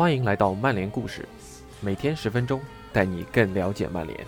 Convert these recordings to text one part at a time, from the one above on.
欢迎来到曼联故事，每天十分钟，带你更了解曼联。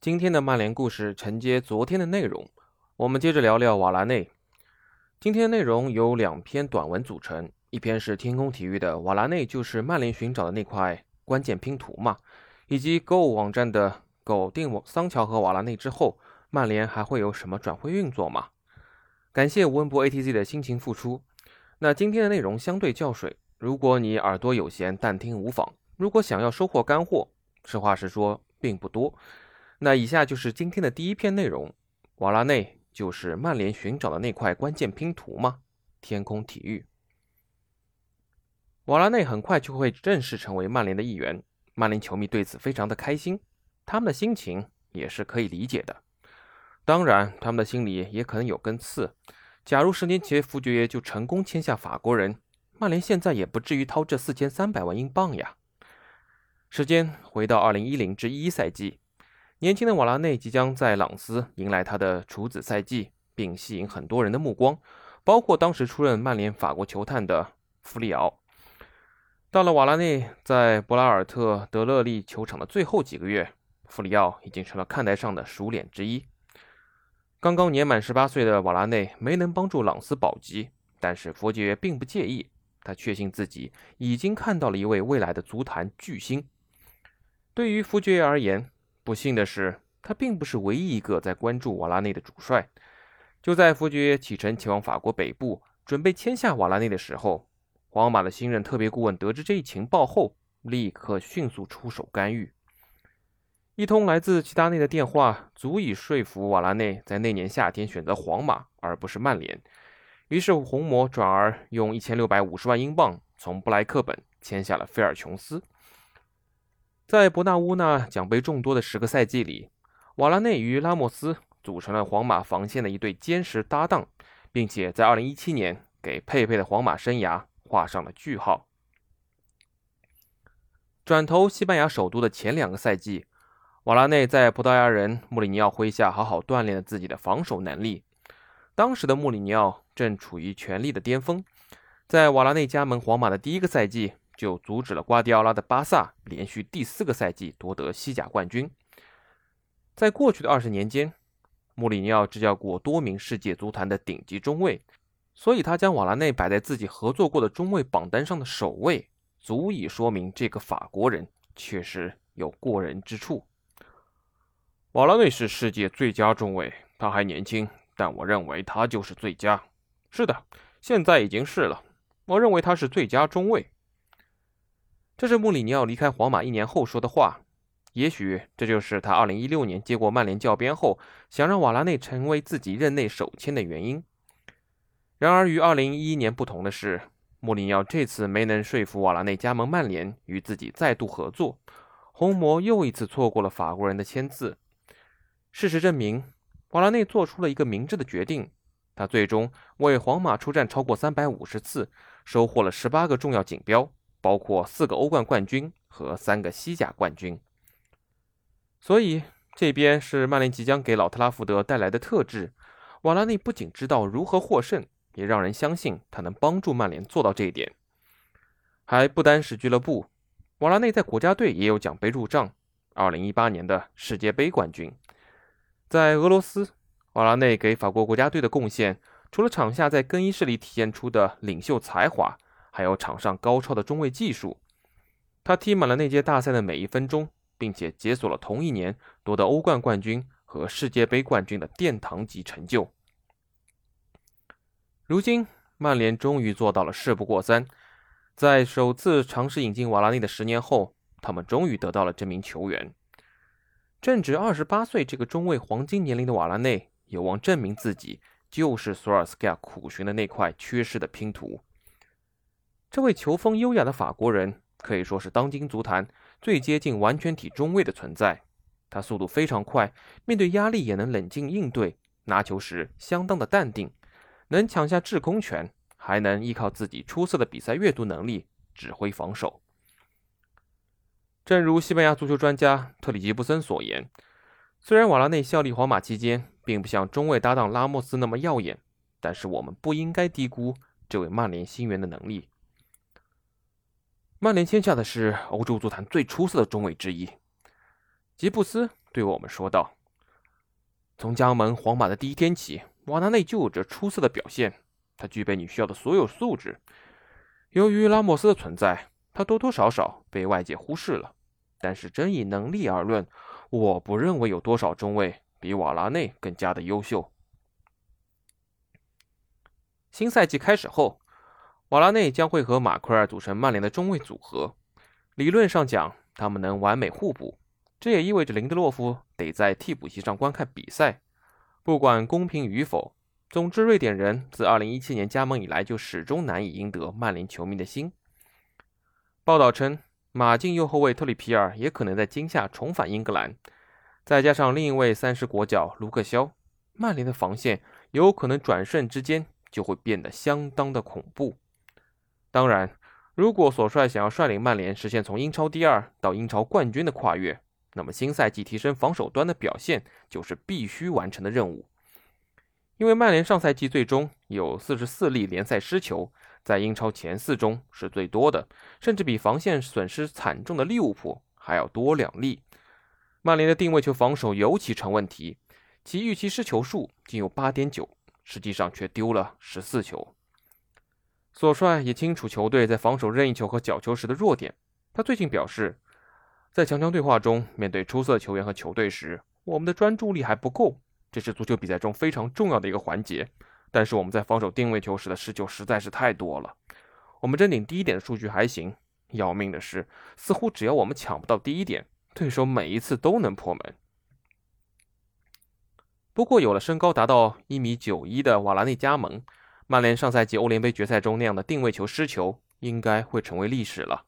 今天的曼联故事承接昨天的内容，我们接着聊聊瓦拉内。今天内容由两篇短文组成，一篇是天空体育的“瓦拉内就是曼联寻找的那块关键拼图嘛”，以及 Go 网站的“搞定桑乔和瓦拉内之后，曼联还会有什么转会运作吗？”感谢吴文博 ATZ 的辛勤付出。那今天的内容相对较水，如果你耳朵有闲，但听无妨。如果想要收获干货，实话实说，并不多。那以下就是今天的第一篇内容：瓦拉内就是曼联寻找的那块关键拼图吗？天空体育，瓦拉内很快就会正式成为曼联的一员。曼联球迷对此非常的开心，他们的心情也是可以理解的。当然，他们的心里也可能有根刺。假如十年前福爵爷就成功签下法国人，曼联现在也不至于掏这四千三百万英镑呀。时间回到二零一零至一赛季。年轻的瓦拉内即将在朗斯迎来他的处子赛季，并吸引很多人的目光，包括当时出任曼联法国球探的弗里奥。到了瓦拉内在博拉尔特德勒利球场的最后几个月，弗里奥已经成了看台上的熟脸之一。刚刚年满十八岁的瓦拉内没能帮助朗斯保级，但是佛爵并不介意，他确信自己已经看到了一位未来的足坛巨星。对于福爵而言，不幸的是，他并不是唯一一个在关注瓦拉内的主帅。就在福爵启程前往法国北部，准备签下瓦拉内的时候，皇马的新任特别顾问得知这一情报后，立刻迅速出手干预。一通来自齐达内的电话，足以说服瓦拉内在那年夏天选择皇马而不是曼联。于是红魔转而用一千六百五十万英镑从布莱克本签下了菲尔琼斯。在伯纳乌那奖杯众多的十个赛季里，瓦拉内与拉莫斯组成了皇马防线的一对坚实搭档，并且在2017年给佩佩的皇马生涯画上了句号。转投西班牙首都的前两个赛季，瓦拉内在葡萄牙人穆里尼奥麾下好好锻炼了自己的防守能力。当时的穆里尼奥正处于权力的巅峰，在瓦拉内加盟皇马的第一个赛季。就阻止了瓜迪奥拉的巴萨连续第四个赛季夺得西甲冠军。在过去的二十年间，穆里尼奥执教过多名世界足坛的顶级中卫，所以他将瓦拉内摆在自己合作过的中卫榜单上的首位，足以说明这个法国人确实有过人之处。瓦拉内是世界最佳中卫，他还年轻，但我认为他就是最佳。是的，现在已经是了。我认为他是最佳中卫。这是穆里尼奥离开皇马一年后说的话，也许这就是他2016年接过曼联教鞭后，想让瓦拉内成为自己任内首签的原因。然而与2011年不同的是，穆里尼奥这次没能说服瓦拉内加盟曼联与自己再度合作，红魔又一次错过了法国人的签字。事实证明，瓦拉内做出了一个明智的决定，他最终为皇马出战超过350次，收获了18个重要锦标。包括四个欧冠冠军和三个西甲冠军，所以这边是曼联即将给老特拉福德带来的特质。瓦拉内不仅知道如何获胜，也让人相信他能帮助曼联做到这一点。还不单是俱乐部，瓦拉内在国家队也有奖杯入账。二零一八年的世界杯冠军，在俄罗斯，瓦拉内给法国国家队的贡献，除了场下在更衣室里体现出的领袖才华。还有场上高超的中卫技术，他踢满了那届大赛的每一分钟，并且解锁了同一年夺得欧冠冠军和世界杯冠军的殿堂级成就。如今，曼联终于做到了事不过三，在首次尝试引进瓦拉内的十年后，他们终于得到了这名球员。正值二十八岁这个中卫黄金年龄的瓦拉内，有望证明自己就是索尔斯克亚苦寻的那块缺失的拼图。这位球风优雅的法国人可以说是当今足坛最接近完全体中卫的存在。他速度非常快，面对压力也能冷静应对，拿球时相当的淡定，能抢下制空权，还能依靠自己出色的比赛阅读能力指挥防守。正如西班牙足球专家特里吉布森所言，虽然瓦拉内效力皇马期间并不像中卫搭档拉莫斯那么耀眼，但是我们不应该低估这位曼联新援的能力。曼联签下的是欧洲足坛最出色的中卫之一，吉布斯对我们说道：“从加盟皇马的第一天起，瓦拉内就有着出色的表现，他具备你需要的所有素质。由于拉莫斯的存在，他多多少少被外界忽视了。但是真以能力而论，我不认为有多少中卫比瓦拉内更加的优秀。”新赛季开始后。瓦拉内将会和马奎尔组成曼联的中卫组合。理论上讲，他们能完美互补。这也意味着林德洛夫得在替补席上观看比赛，不管公平与否。总之，瑞典人自2017年加盟以来就始终难以赢得曼联球迷的心。报道称，马竞右后卫特里皮尔也可能在今夏重返英格兰，再加上另一位三十国脚卢克肖，曼联的防线有可能转瞬之间就会变得相当的恐怖。当然，如果索帅想要率领曼联实现从英超第二到英超冠军的跨越，那么新赛季提升防守端的表现就是必须完成的任务。因为曼联上赛季最终有四十四粒联赛失球，在英超前四中是最多的，甚至比防线损失惨重的利物浦还要多两粒。曼联的定位球防守尤其成问题，其预期失球数仅有八点九，实际上却丢了十四球。索帅也清楚球队在防守任意球和角球时的弱点。他最近表示，在强强对话中，面对出色球员和球队时，我们的专注力还不够，这是足球比赛中非常重要的一个环节。但是我们在防守定位球时的失球实在是太多了。我们争顶第一点的数据还行，要命的是，似乎只要我们抢不到第一点，对手每一次都能破门。不过，有了身高达到一米九一的瓦拉内加盟。曼联上赛季欧联杯决赛中那样的定位球失球，应该会成为历史了。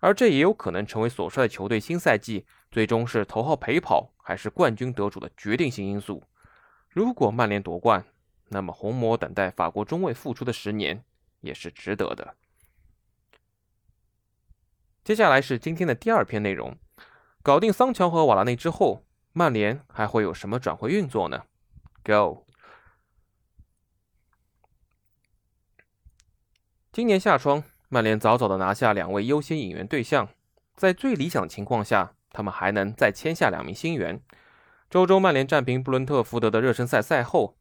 而这也有可能成为所率球队新赛季最终是头号陪跑还是冠军得主的决定性因素。如果曼联夺冠，那么红魔等待法国中卫复出的十年也是值得的。接下来是今天的第二篇内容：搞定桑乔和瓦拉内之后，曼联还会有什么转会运作呢？Go。今年夏窗，曼联早早的拿下两位优先引援对象，在最理想情况下，他们还能再签下两名新援。周周，曼联战平布伦特福德的热身赛赛后，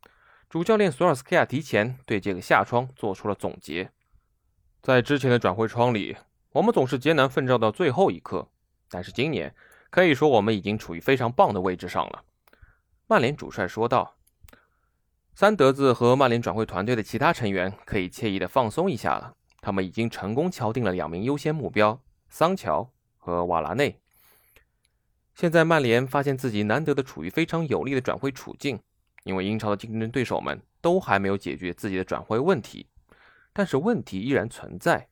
主教练索尔斯克亚提前对这个夏窗做出了总结。在之前的转会窗里，我们总是艰难奋战到最后一刻，但是今年可以说我们已经处于非常棒的位置上了。曼联主帅说道。三德子和曼联转会团队的其他成员可以惬意的放松一下了。他们已经成功敲定了两名优先目标：桑乔和瓦拉内。现在曼联发现自己难得的处于非常有利的转会处境，因为英超的竞争对手们都还没有解决自己的转会问题。但是问题依然存在：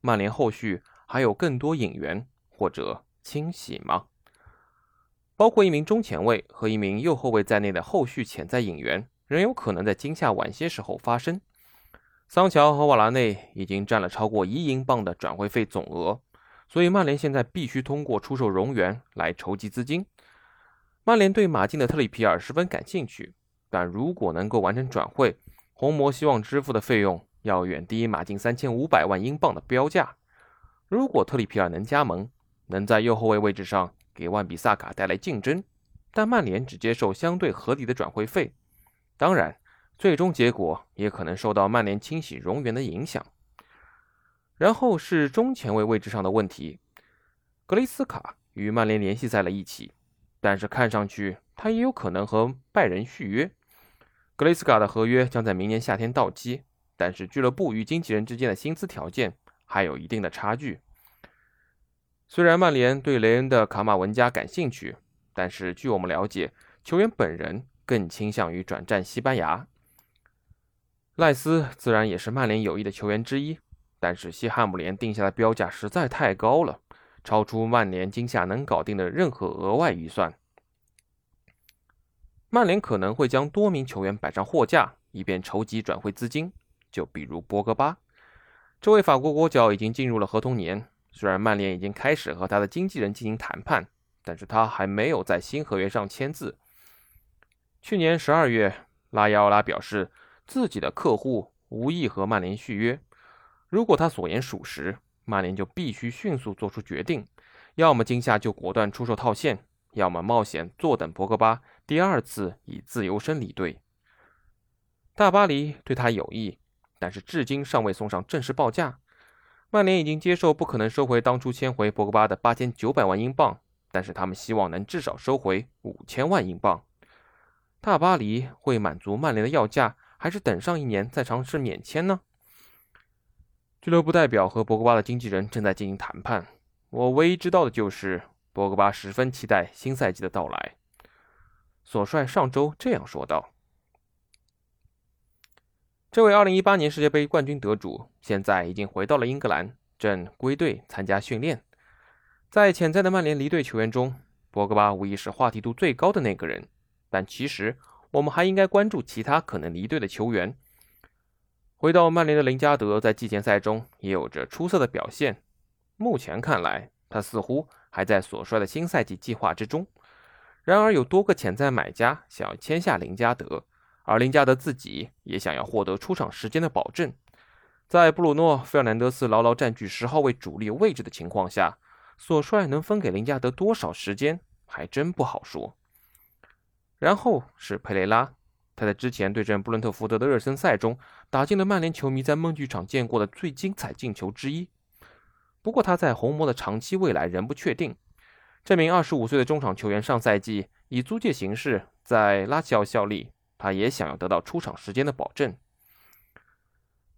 曼联后续还有更多引援或者清洗吗？包括一名中前卫和一名右后卫在内的后续潜在引援。仍有可能在今夏晚些时候发生。桑乔和瓦拉内已经占了超过一英镑的转会费总额，所以曼联现在必须通过出售荣源来筹集资金。曼联对马竞的特里皮尔十分感兴趣，但如果能够完成转会，红魔希望支付的费用要远低于马竞三千五百万英镑的标价。如果特里皮尔能加盟，能在右后卫位置上给万比萨卡带来竞争，但曼联只接受相对合理的转会费。当然，最终结果也可能受到曼联清洗荣源的影响。然后是中前卫位置上的问题，格雷斯卡与曼联联系在了一起，但是看上去他也有可能和拜仁续约。格雷斯卡的合约将在明年夏天到期，但是俱乐部与经纪人之间的薪资条件还有一定的差距。虽然曼联对雷恩的卡马文加感兴趣，但是据我们了解，球员本人。更倾向于转战西班牙。赖斯自然也是曼联有意的球员之一，但是西汉姆联定下的标价实在太高了，超出曼联今夏能搞定的任何额外预算。曼联可能会将多名球员摆上货架，以便筹集转会资金。就比如博格巴，这位法国国脚已经进入了合同年，虽然曼联已经开始和他的经纪人进行谈判，但是他还没有在新合约上签字。去年十二月，拉伊奥拉表示自己的客户无意和曼联续约。如果他所言属实，曼联就必须迅速做出决定，要么今夏就果断出售套现，要么冒险坐等博格巴第二次以自由身离队。大巴黎对他有意，但是至今尚未送上正式报价。曼联已经接受不可能收回当初签回博格巴的八千九百万英镑，但是他们希望能至少收回五千万英镑。大巴黎会满足曼联的要价，还是等上一年再尝试免签呢？俱乐部代表和博格巴的经纪人正在进行谈判。我唯一知道的就是博格巴十分期待新赛季的到来。索帅上周这样说道：“这位2018年世界杯冠军得主现在已经回到了英格兰，正归队参加训练。在潜在的曼联离队球员中，博格巴无疑是话题度最高的那个人。但其实，我们还应该关注其他可能离队的球员。”回到曼联的林加德在季前赛中也有着出色的表现。目前看来，他似乎还在所帅的新赛季计划之中。然而，有多个潜在买家想要签下林加德，而林加德自己也想要获得出场时间的保证。在布鲁诺·费尔南德斯牢牢占据十号位主力位置的情况下，索帅能分给林加德多少时间，还真不好说。然后是佩雷拉。他在之前对阵布伦特福德的热身赛中，打进了曼联球迷在梦剧场见过的最精彩进球之一。不过，他在红魔的长期未来仍不确定。这名25岁的中场球员上赛季以租借形式在拉齐奥效力，他也想要得到出场时间的保证。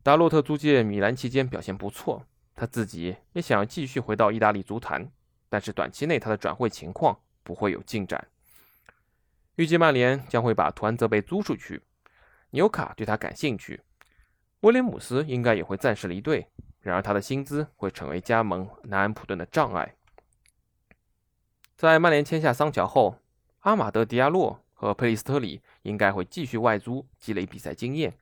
达洛特租借米兰期间表现不错，他自己也想要继续回到意大利足坛，但是短期内他的转会情况不会有进展。预计曼联将会把图安泽贝租出去，纽卡对他感兴趣，威廉姆斯应该也会暂时离队。然而他的薪资会成为加盟南安普顿的障碍。在曼联签下桑乔后，阿马德·迪亚洛和佩里斯特里应该会继续外租积累比赛经验。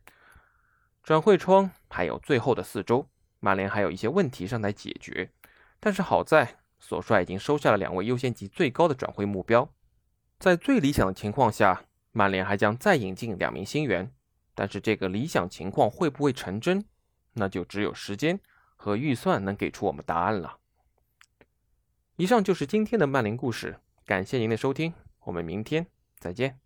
转会窗还有最后的四周，曼联还有一些问题尚待解决。但是好在索帅已经收下了两位优先级最高的转会目标。在最理想的情况下，曼联还将再引进两名新援，但是这个理想情况会不会成真，那就只有时间和预算能给出我们答案了。以上就是今天的曼联故事，感谢您的收听，我们明天再见。